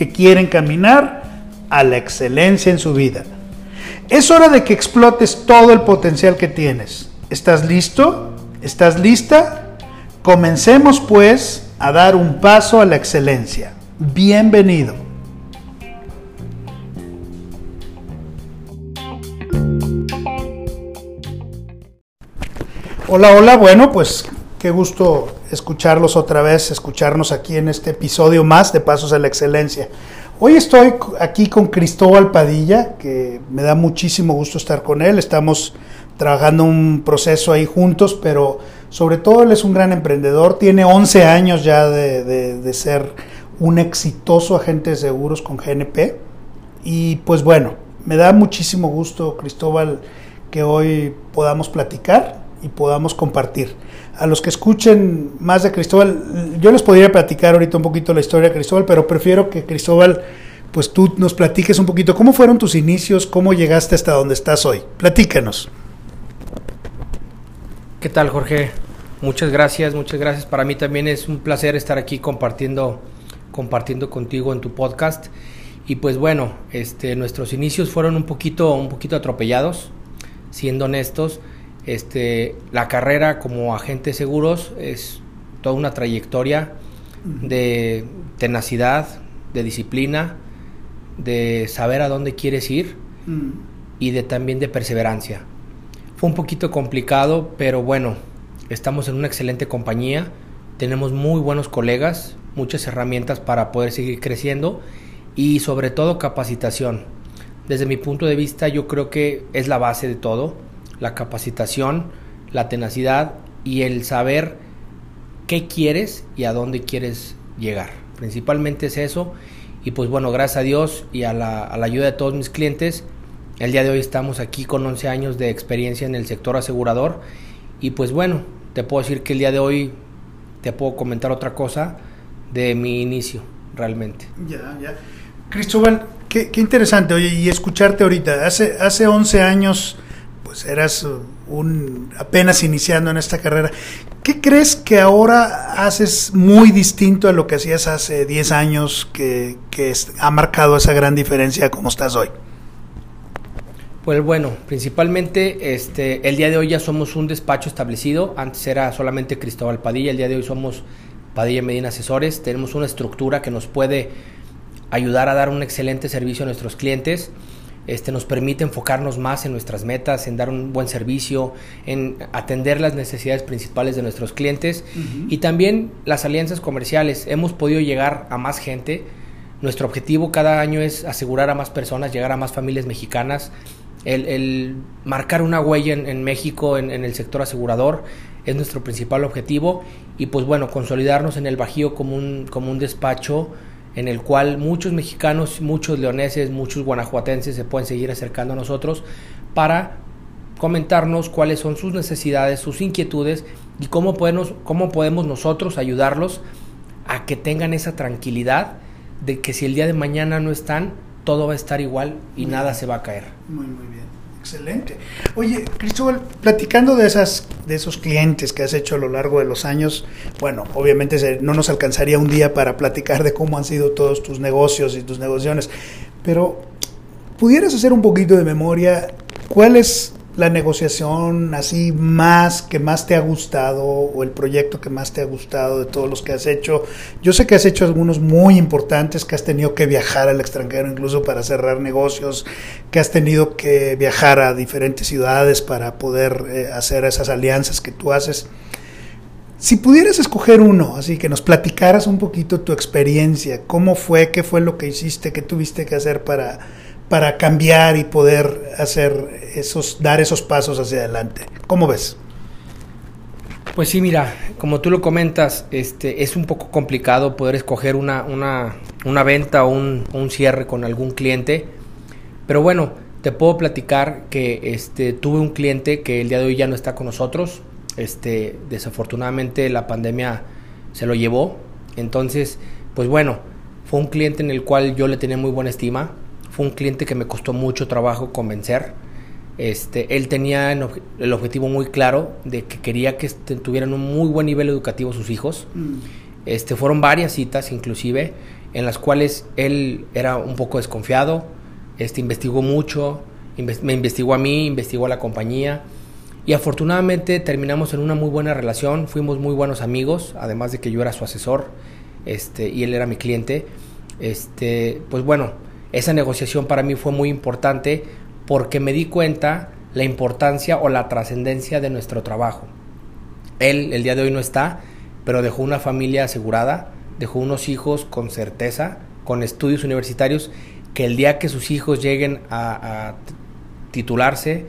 que quieren caminar a la excelencia en su vida. Es hora de que explotes todo el potencial que tienes. ¿Estás listo? ¿Estás lista? Comencemos pues a dar un paso a la excelencia. Bienvenido. Hola, hola, bueno, pues qué gusto escucharlos otra vez, escucharnos aquí en este episodio más de Pasos a la Excelencia. Hoy estoy aquí con Cristóbal Padilla, que me da muchísimo gusto estar con él. Estamos trabajando un proceso ahí juntos, pero sobre todo él es un gran emprendedor. Tiene 11 años ya de, ser un exitoso agente de seguros con GNP. Y pues bueno, me da muchísimo gusto, Cristóbal, que hoy podamos platicar y podamos compartir. A los que escuchen más de Cristóbal, yo les podría platicar ahorita un poquito la historia de Cristóbal, pero prefiero que Cristóbal, pues tú nos platiques un poquito cómo fueron tus inicios, cómo llegaste hasta donde estás hoy. Platícanos. ¿Qué tal, Jorge? Muchas gracias, muchas gracias. Para mí también es un placer estar aquí compartiendo, compartiendo contigo en tu podcast. Y pues bueno, este, nuestros inicios fueron un poquito, un poquito atropellados, siendo honestos este, la carrera como agente de seguros es toda una trayectoria de tenacidad, de disciplina, de saber a dónde quieres ir y de también de perseverancia. Fue un poquito complicado, pero bueno, estamos en una excelente compañía, tenemos muy buenos colegas, muchas herramientas para poder seguir creciendo y sobre todo capacitación. Desde mi punto de vista yo creo que es la base de todo la capacitación, la tenacidad y el saber qué quieres y a dónde quieres llegar. Principalmente es eso. Y pues bueno, gracias a Dios y a la, ayuda de todos mis clientes, el día de hoy estamos aquí con 11 años de experiencia en el sector asegurador. Y pues bueno, te puedo decir que el día de hoy te puedo comentar otra cosa de mi inicio, realmente. Ya, ya. Cristóbal, qué, interesante, oye, y escucharte ahorita. Hace, hace 11 años pues eras un apenas iniciando en esta carrera. ¿Qué crees que ahora haces muy distinto a lo que hacías hace 10 años que, ha marcado esa gran diferencia como estás hoy? Pues bueno, principalmente este, el día de hoy ya somos un despacho establecido. Antes era solamente Cristóbal Padilla, el día de hoy somos Padilla Medina Asesores. Tenemos una estructura que nos puede ayudar a dar un excelente servicio a nuestros clientes. Este, nos permite enfocarnos más en nuestras metas, en dar un buen servicio, en atender las necesidades principales de nuestros clientes y también las alianzas comerciales. Hemos podido llegar a más gente. Nuestro objetivo cada año es asegurar a más personas, llegar a más familias mexicanas, el, marcar una huella en, México en, el sector asegurador es nuestro principal objetivo y pues bueno, consolidarnos en el Bajío como un, como un despacho en el cual muchos mexicanos, muchos leoneses, muchos guanajuatenses se pueden seguir acercando a nosotros para comentarnos cuáles son sus necesidades, sus inquietudes y cómo podemos, cómo podemos nosotros ayudarlos a que tengan esa tranquilidad de que si el día de mañana no están, todo va a estar igual y nada se va a caer. Muy, muy bien. Excelente. Oye, Cristóbal, platicando de esas, de esos clientes que has hecho a lo largo de los años, bueno, obviamente no nos alcanzaría un día para platicar de cómo han sido todos tus negocios y tus negociaciones, pero pudieras hacer un poquito de memoria, ¿cuál es la negociación así más que más te ha gustado o el proyecto que más te ha gustado de todos los que has hecho? Yo sé que has hecho algunos muy importantes, que has tenido que viajar al extranjero incluso para cerrar negocios, que has tenido que viajar a diferentes ciudades para poder eh, hacer esas alianzas que tú haces. Si pudieras escoger uno, así que nos platicaras un poquito tu experiencia, cómo fue, qué fue lo que hiciste, qué tuviste que hacer para para cambiar y poder hacer esos, dar esos pasos hacia adelante. ¿Cómo ves? Pues sí, mira, como tú lo comentas, este, es un poco complicado poder escoger una, una, una venta o un, un, cierre con algún cliente, pero bueno, te puedo platicar que este, tuve un cliente que el día de hoy ya no está con nosotros, este, desafortunadamente la pandemia se lo llevó, entonces, pues bueno, fue un cliente en el cual yo le tenía muy buena estima, fue un cliente que me costó mucho trabajo convencer. Este, él tenía el objetivo muy claro de que quería que este, tuvieran un muy buen nivel educativo sus hijos. Mm. Este, fueron varias citas inclusive en las cuales él era un poco desconfiado, este, investigó mucho, me investigó a mí, investigó a la compañía y afortunadamente terminamos en una muy buena relación, fuimos muy buenos amigos, además de que yo era su asesor este, y él era mi cliente. Este, pues bueno, esa negociación para mí fue muy importante porque me di cuenta la importancia o la trascendencia de nuestro trabajo. Él el día de hoy no está, pero dejó una familia asegurada, dejó unos hijos con certeza, con estudios universitarios, que el día que sus hijos lleguen a, titularse,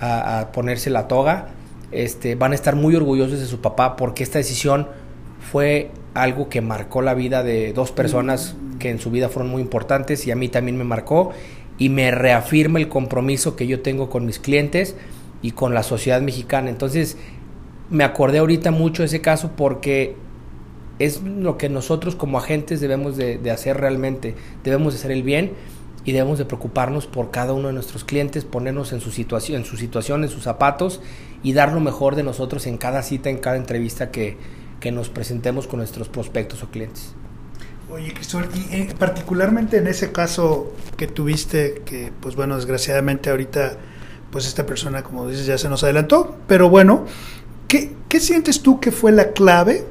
a, ponerse la toga, este, van a estar muy orgullosos de su papá porque esta decisión fue algo que marcó la vida de dos personas en su vida fueron muy importantes y a mí también me marcó y me reafirma el compromiso que yo tengo con mis clientes y con la sociedad mexicana. Entonces, me acordé ahorita mucho de ese caso porque es lo que nosotros como agentes debemos de, hacer realmente. Debemos de hacer el bien y debemos de preocuparnos por cada uno de nuestros clientes, ponernos en su situación, en su situación, en sus zapatos y dar lo mejor de nosotros en cada cita, en cada entrevista que, que nos presentemos con nuestros prospectos o clientes. Oye, Cristóbal, y eh, particularmente en ese caso que tuviste, que pues bueno, desgraciadamente ahorita, pues esta persona, como dices, ya se nos adelantó, pero bueno, ¿qué, qué sientes tú que fue la clave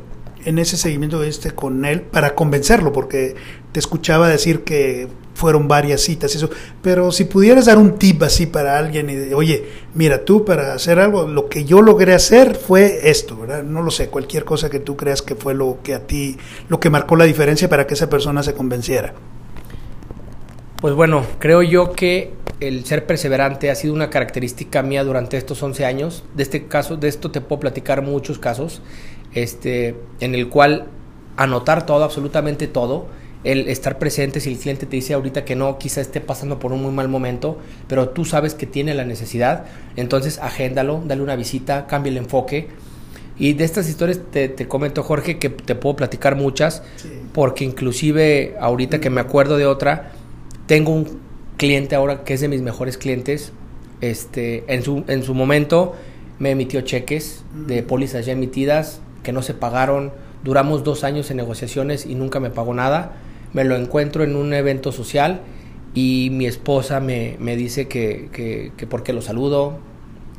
en ese seguimiento este con él para convencerlo? Porque te escuchaba decir que fueron varias citas eso, pero si pudieras dar un tip así para alguien y oye, mira, tú para hacer algo, lo que yo logré hacer fue esto, ¿verdad? No lo sé, cualquier cosa que tú creas que fue lo que a ti, lo que marcó la diferencia para que esa persona se convenciera. Pues bueno, creo yo que el ser perseverante ha sido una característica mía durante estos 11 años. De este caso, de esto te puedo platicar muchos casos, este, en el cual anotar todo, absolutamente todo, el estar presente si el cliente te dice ahorita que no, quizá esté pasando por un muy mal momento, pero tú sabes que tiene la necesidad, entonces agéndalo, dale una visita, cambia el enfoque. Y de estas historias te, te comento, Jorge, que te puedo platicar muchas, porque inclusive ahorita que me acuerdo de otra, tengo un cliente ahora que es de mis mejores clientes, este, en, su, en su momento me emitió cheques de pólizas ya emitidas que no se pagaron, duramos dos años en negociaciones y nunca me pagó nada me lo encuentro en un evento social y mi esposa me, me dice que, que, que porque lo saludo,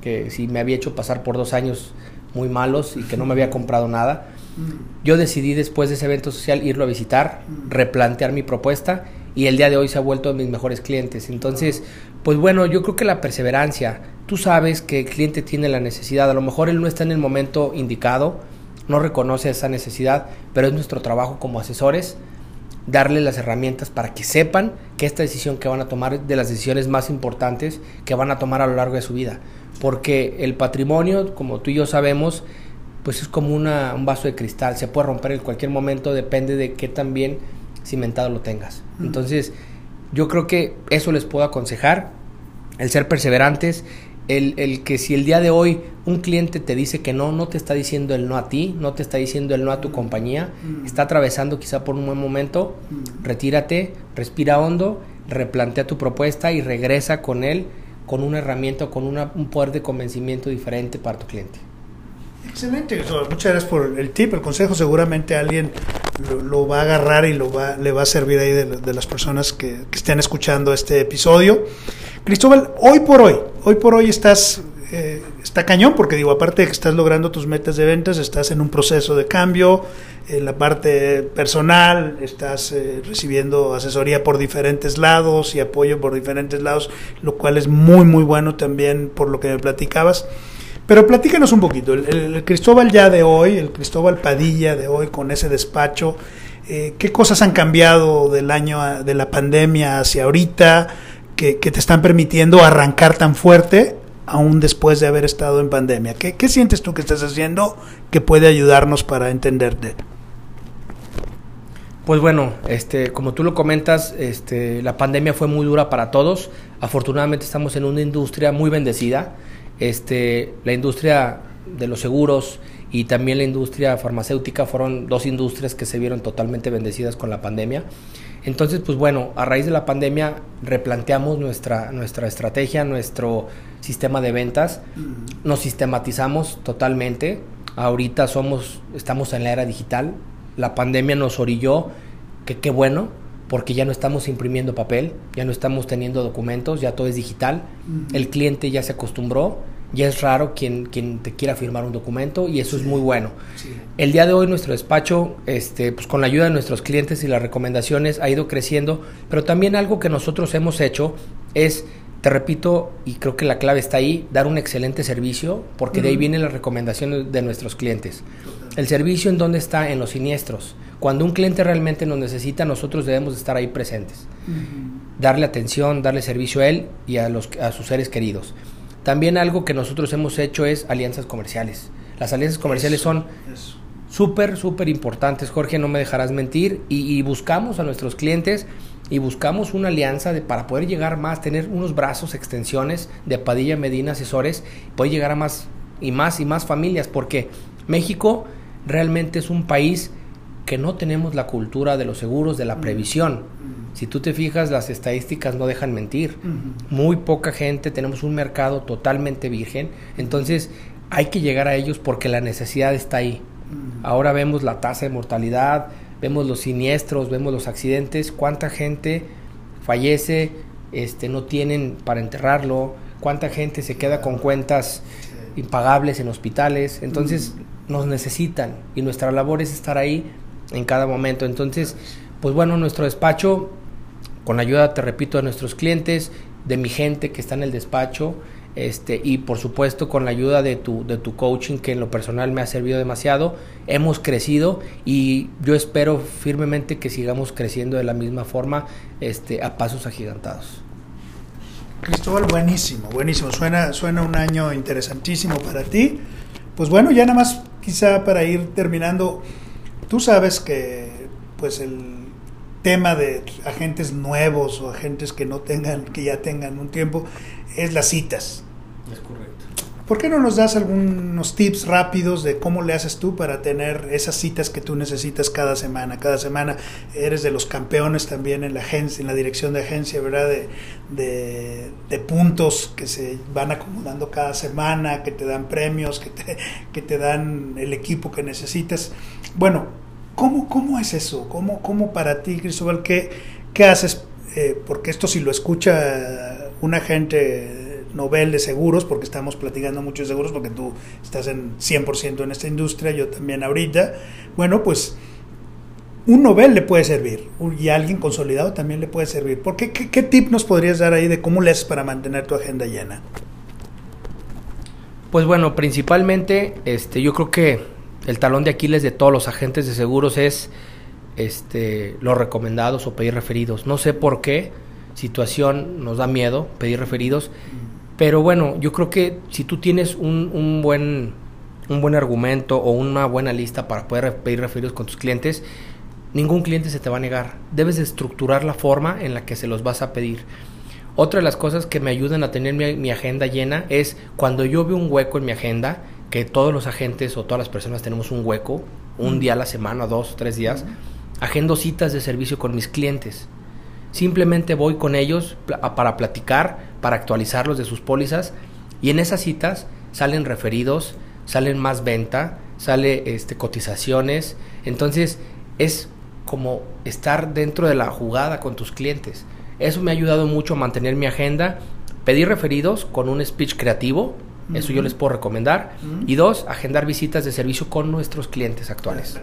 que si me había hecho pasar por dos años muy malos y que no me había comprado nada. Mm. Yo decidí después de ese evento social irlo a visitar, mm. replantear mi propuesta y el día de hoy se ha vuelto de mis mejores clientes. Entonces, pues bueno, yo creo que la perseverancia, tú sabes que el cliente tiene la necesidad, a lo mejor él no está en el momento indicado, no reconoce esa necesidad, pero es nuestro trabajo como asesores darle las herramientas para que sepan que esta decisión que van a tomar es de las decisiones más importantes que van a tomar a lo largo de su vida. Porque el patrimonio, como tú y yo sabemos, pues es como una, un vaso de cristal, se puede romper en cualquier momento, depende de qué tan bien cimentado lo tengas. Entonces, yo creo que eso les puedo aconsejar, el ser perseverantes, el, el, que si el día de hoy un cliente te dice que no, no te está diciendo el no a ti, no te está diciendo el no a tu compañía, mm. está atravesando quizá por un buen momento, mm. retírate, respira hondo, replantea tu propuesta y regresa con él con una herramienta o con una, un poder de convencimiento diferente para tu cliente. Excelente, muchas gracias por el tip, el consejo. Seguramente alguien lo, va a agarrar y lo va, le va a servir ahí de, las personas que, que estén escuchando este episodio. Cristóbal, hoy por hoy, hoy por hoy estás eh, está cañón porque digo, aparte de que estás logrando tus metas de ventas, estás en un proceso de cambio, en la parte personal, estás eh, recibiendo asesoría por diferentes lados y apoyo por diferentes lados, lo cual es muy, muy bueno también por lo que me platicabas. Pero platícanos un poquito, el, Cristóbal ya de hoy, el Cristóbal Padilla de hoy con ese despacho, eh, ¿qué cosas han cambiado del año de la pandemia hacia ahorita que, te están permitiendo arrancar tan fuerte aún después de haber estado en pandemia? ¿Qué, ¿Qué sientes tú que estás haciendo que puede ayudarnos para entenderte? Pues bueno, este, como tú lo comentas, este, la pandemia fue muy dura para todos. Afortunadamente estamos en una industria muy bendecida. Este, la industria de los seguros y también la industria farmacéutica fueron dos industrias que se vieron totalmente bendecidas con la pandemia. Entonces, pues bueno, a raíz de la pandemia replanteamos nuestra, nuestra estrategia, nuestro sistema de ventas, nos sistematizamos totalmente. Ahorita somos, estamos en la era digital, la pandemia nos orilló, que qué bueno, porque ya no estamos imprimiendo papel, ya no estamos teniendo documentos, ya todo es digital, el cliente ya se acostumbró, ya es raro quien, quien te quiera firmar un documento y eso es muy bueno. El día de hoy nuestro despacho, este, pues con la ayuda de nuestros clientes y las recomendaciones ha ido creciendo, pero también algo que nosotros hemos hecho es te repito, y creo que la clave está ahí, dar un excelente servicio, porque de ahí vienen las recomendaciones de nuestros clientes. El servicio en dónde está, en los siniestros. Cuando un cliente realmente nos necesita, nosotros debemos estar ahí presentes. Darle atención, darle servicio a él y a, los, a sus seres queridos. También algo que nosotros hemos hecho es alianzas comerciales. Las alianzas comerciales son súper, súper importantes, Jorge, no me dejarás mentir, y, buscamos a nuestros clientes y buscamos una alianza de, para poder llegar más, tener unos brazos, extensiones de Padilla Medina Asesores, poder llegar a más y más y más familias, porque México realmente es un país que no tenemos la cultura de los seguros, de la mm. previsión. Si tú te fijas, las estadísticas no dejan mentir. Muy poca gente, tenemos un mercado totalmente virgen, entonces hay que llegar a ellos porque la necesidad está ahí. Ahora vemos la tasa de mortalidad, vemos los siniestros, vemos los accidentes, cuánta gente fallece, este, no tienen para enterrarlo, cuánta gente se queda con cuentas impagables en hospitales. Entonces, nos necesitan y nuestra labor es estar ahí en cada momento. Entonces, pues bueno, nuestro despacho, con ayuda, te repito, de nuestros clientes, de mi gente que está en el despacho, este, y por supuesto con la ayuda de tu, de tu coaching que en lo personal me ha servido demasiado, hemos crecido y yo espero firmemente que sigamos creciendo de la misma forma este, a pasos agigantados. Cristóbal, buenísimo, buenísimo, suena, suena un año interesantísimo para ti. Pues bueno, ya nada más quizá para ir terminando, tú sabes que pues el tema de agentes nuevos o agentes que no tengan, que ya tengan un tiempo, es las citas. Es correcto. ¿Por qué no nos das algunos tips rápidos de cómo le haces tú para tener esas citas que tú necesitas cada semana? Cada semana eres de los campeones también en la agencia, en la dirección de agencia, ¿verdad? De, de, puntos que se van acumulando cada semana, que te dan premios, que te, que te dan el equipo que necesitas. Bueno, ¿cómo, cómo es eso? ¿Cómo, cómo para ti, Cristóbal, qué, qué haces? Eh, porque esto si lo escucha un agente Nobel de seguros, porque estamos platicando mucho de seguros, porque tú estás en 100% en esta industria, yo también ahorita. Bueno, pues un Nobel le puede servir y alguien consolidado también le puede servir. ¿Por qué, qué, tip nos podrías dar ahí de cómo le haces para mantener tu agenda llena? Pues bueno, principalmente este, yo creo que el talón de Aquiles de todos los agentes de seguros es este, los recomendados o pedir referidos. No sé por qué situación nos da miedo pedir referidos pero bueno, yo creo que si tú tienes un, un, buen, un buen argumento o una buena lista para poder pedir referidos con tus clientes, ningún cliente se te va a negar. Debes de estructurar la forma en la que se los vas a pedir. Otra de las cosas que me ayudan a tener mi, agenda llena es cuando yo veo un hueco en mi agenda, que todos los agentes o todas las personas tenemos un hueco, un día a la semana, dos o tres días, agendo citas de servicio con mis clientes. Simplemente voy con ellos para platicar, para actualizarlos de sus pólizas y en esas citas salen referidos, salen más venta, sale este, cotizaciones. Entonces es como estar dentro de la jugada con tus clientes. Eso me ha ayudado mucho a mantener mi agenda, pedir referidos con un speech creativo, Eso yo les puedo recomendar. Y dos, agendar visitas de servicio con nuestros clientes actuales.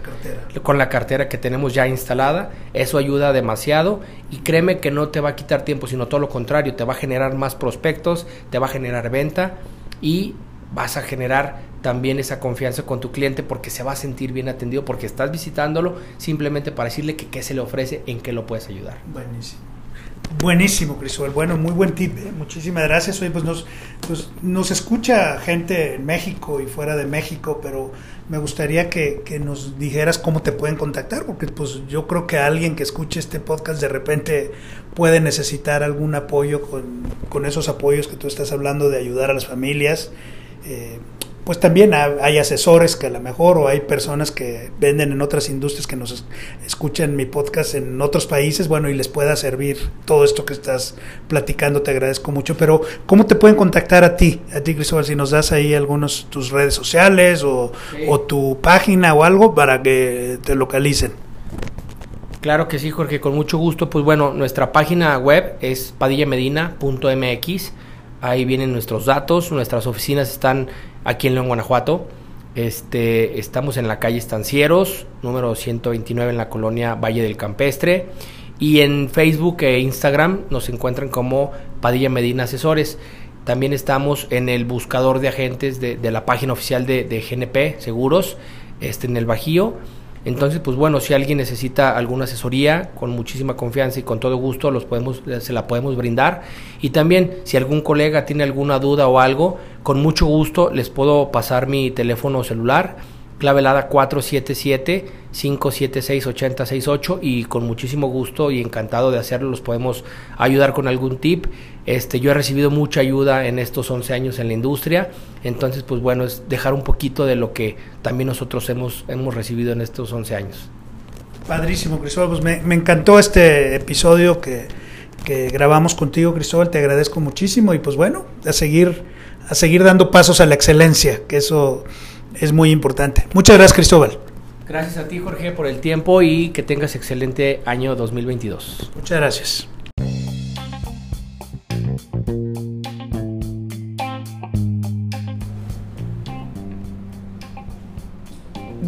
Con la cartera que tenemos ya instalada. Eso ayuda demasiado. Y créeme que no te va a quitar tiempo, sino todo lo contrario. Te va a generar más prospectos, te va a generar venta y vas a generar también esa confianza con tu cliente porque se va a sentir bien atendido porque estás visitándolo simplemente para decirle que qué se le ofrece, en qué lo puedes ayudar. Buenísimo. Buenísimo, Cristóbal. Bueno, muy buen tip. ¿eh? Muchísimas gracias. Hoy pues nos, pues nos escucha gente en México y fuera de México, pero me gustaría que, que, nos dijeras cómo te pueden contactar, porque pues yo creo que alguien que escuche este podcast de repente puede necesitar algún apoyo con, con esos apoyos que tú estás hablando de ayudar a las familias. Eh, pues también hay asesores que a lo mejor o hay personas que venden en otras industrias que nos escuchan mi podcast en otros países, bueno, y les pueda servir todo esto que estás platicando, te agradezco mucho, pero ¿cómo te pueden contactar a ti, a ti Cristóbal, si nos das ahí algunos tus redes sociales o, o tu página o algo para que te localicen? Claro que sí, Jorge, con mucho gusto. Pues bueno, nuestra página web es padillamedina.mx. Ahí vienen nuestros datos. Nuestras oficinas están aquí en León, Guanajuato. Este, estamos en la calle Estancieros, número 129 en la colonia Valle del Campestre. Y en Facebook e Instagram nos encuentran como Padilla Medina Asesores. También estamos en el buscador de agentes de, la página oficial de, de, GNP Seguros, este, en el Bajío. Entonces, pues bueno, si alguien necesita alguna asesoría, con muchísima confianza y con todo gusto los podemos, se la podemos brindar. Y también, si algún colega tiene alguna duda o algo, con mucho gusto les puedo pasar mi teléfono celular clavelada 477-576-8068 y con muchísimo gusto y encantado de hacerlo los podemos ayudar con algún tip. Este, yo he recibido mucha ayuda en estos 11 años en la industria, entonces pues bueno, es dejar un poquito de lo que también nosotros hemos, hemos recibido en estos 11 años. Padrísimo, Cristóbal, pues me, me encantó este episodio que, que grabamos contigo, Cristóbal, te agradezco muchísimo y pues bueno, a seguir, a seguir dando pasos a la excelencia, que eso es muy importante. Muchas gracias, Cristóbal. Gracias a ti, Jorge, por el tiempo y que tengas excelente año 2022. Muchas gracias.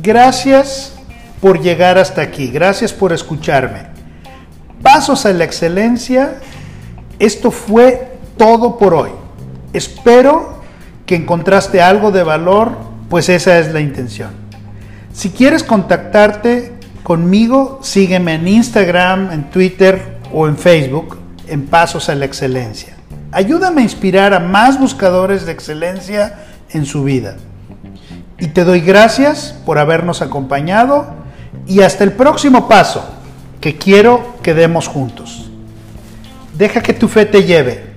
Gracias por llegar hasta aquí, gracias por escucharme. Pasos a la excelencia, esto fue todo por hoy. Espero que encontraste algo de valor pues esa es la intención. Si quieres contactarte conmigo, sígueme en Instagram, en Twitter o en Facebook en Pasos a la Excelencia. Ayúdame a inspirar a más buscadores de excelencia en su vida. Y te doy gracias por habernos acompañado y hasta el próximo paso que quiero que demos juntos. Deja que tu fe te lleve